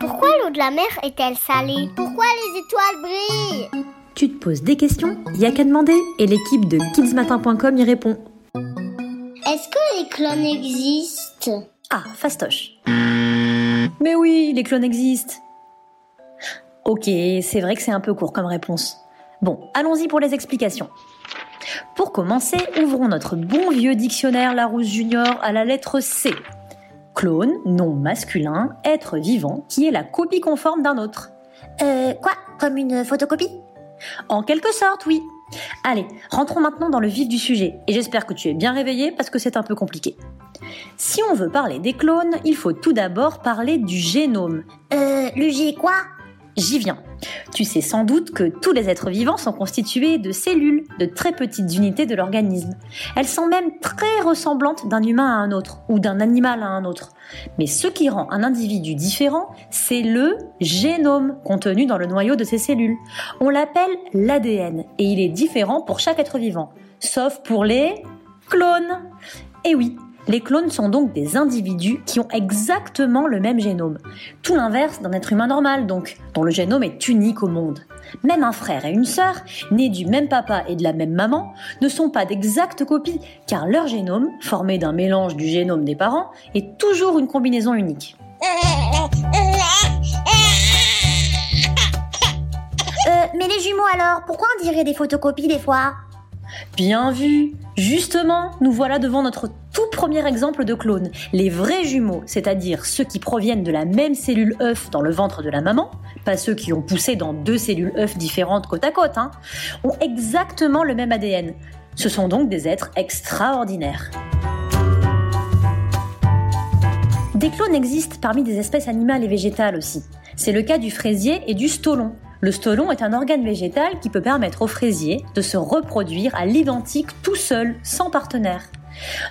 Pourquoi l'eau de la mer est-elle salée? Pourquoi les étoiles brillent? Tu te poses des questions? Il a qu'à demander et l'équipe de kidsmatin.com y répond. Est-ce que les clones existent? Ah, fastoche. Mais oui, les clones existent. Ok, c'est vrai que c'est un peu court comme réponse. Bon, allons-y pour les explications. Pour commencer, ouvrons notre bon vieux dictionnaire Larousse Junior à la lettre C. Clone, nom masculin, être vivant qui est la copie conforme d'un autre. Euh, quoi? Comme une photocopie? En quelque sorte, oui. Allez, rentrons maintenant dans le vif du sujet, et j'espère que tu es bien réveillé parce que c'est un peu compliqué. Si on veut parler des clones, il faut tout d'abord parler du génome. Euh, le G quoi? J'y viens. Tu sais sans doute que tous les êtres vivants sont constitués de cellules, de très petites unités de l'organisme. Elles sont même très ressemblantes d'un humain à un autre, ou d'un animal à un autre. Mais ce qui rend un individu différent, c'est le génome contenu dans le noyau de ces cellules. On l'appelle l'ADN, et il est différent pour chaque être vivant, sauf pour les clones. Et oui, les clones sont donc des individus qui ont exactement le même génome. Tout l'inverse d'un être humain normal donc, dont le génome est unique au monde. Même un frère et une sœur, nés du même papa et de la même maman, ne sont pas d'exactes copies, car leur génome, formé d'un mélange du génome des parents, est toujours une combinaison unique. Euh, mais les jumeaux alors, pourquoi on dirait des photocopies des fois? Bien vu Justement, nous voilà devant notre tout premier exemple de clone. Les vrais jumeaux, c'est-à-dire ceux qui proviennent de la même cellule œuf dans le ventre de la maman, pas ceux qui ont poussé dans deux cellules œufs différentes côte à côte, hein, ont exactement le même ADN. Ce sont donc des êtres extraordinaires. Des clones existent parmi des espèces animales et végétales aussi. C'est le cas du fraisier et du stolon. Le stolon est un organe végétal qui peut permettre au fraisier de se reproduire à l'identique tout seul, sans partenaire.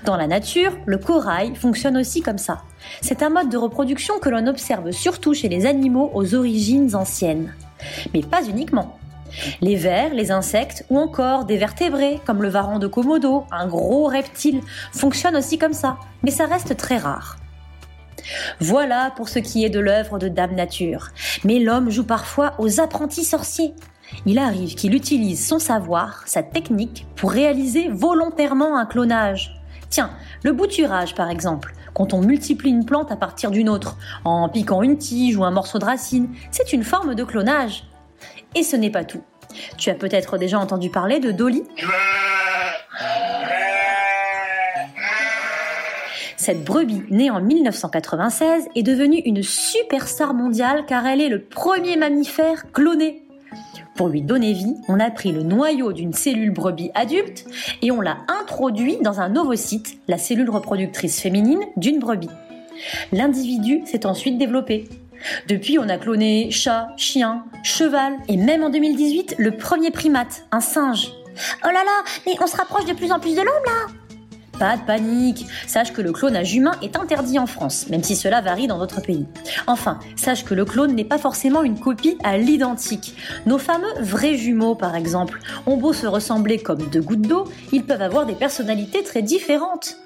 Dans la nature, le corail fonctionne aussi comme ça. C'est un mode de reproduction que l'on observe surtout chez les animaux aux origines anciennes. Mais pas uniquement. Les vers, les insectes ou encore des vertébrés comme le varan de Komodo, un gros reptile, fonctionnent aussi comme ça, mais ça reste très rare. Voilà pour ce qui est de l'œuvre de Dame Nature. Mais l'homme joue parfois aux apprentis sorciers. Il arrive qu'il utilise son savoir, sa technique, pour réaliser volontairement un clonage. Tiens, le bouturage par exemple, quand on multiplie une plante à partir d'une autre, en piquant une tige ou un morceau de racine, c'est une forme de clonage. Et ce n'est pas tout. Tu as peut-être déjà entendu parler de Dolly? Cette brebis, née en 1996, est devenue une superstar mondiale car elle est le premier mammifère cloné. Pour lui donner vie, on a pris le noyau d'une cellule brebis adulte et on l'a introduit dans un ovocyte, la cellule reproductrice féminine d'une brebis. L'individu s'est ensuite développé. Depuis, on a cloné chat, chien, cheval et même en 2018, le premier primate, un singe. Oh là là, mais on se rapproche de plus en plus de l'homme là pas de panique, sache que le clonage humain est interdit en France, même si cela varie dans d'autres pays. Enfin, sache que le clone n'est pas forcément une copie à l'identique. Nos fameux vrais jumeaux, par exemple, ont beau se ressembler comme deux gouttes d'eau, ils peuvent avoir des personnalités très différentes.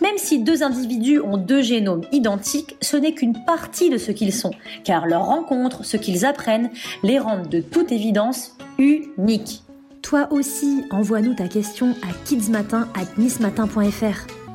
Même si deux individus ont deux génomes identiques, ce n'est qu'une partie de ce qu'ils sont, car leur rencontre, ce qu'ils apprennent, les rendent de toute évidence uniques. Toi aussi, envoie-nous ta question à kidsmatin@nismatin.fr.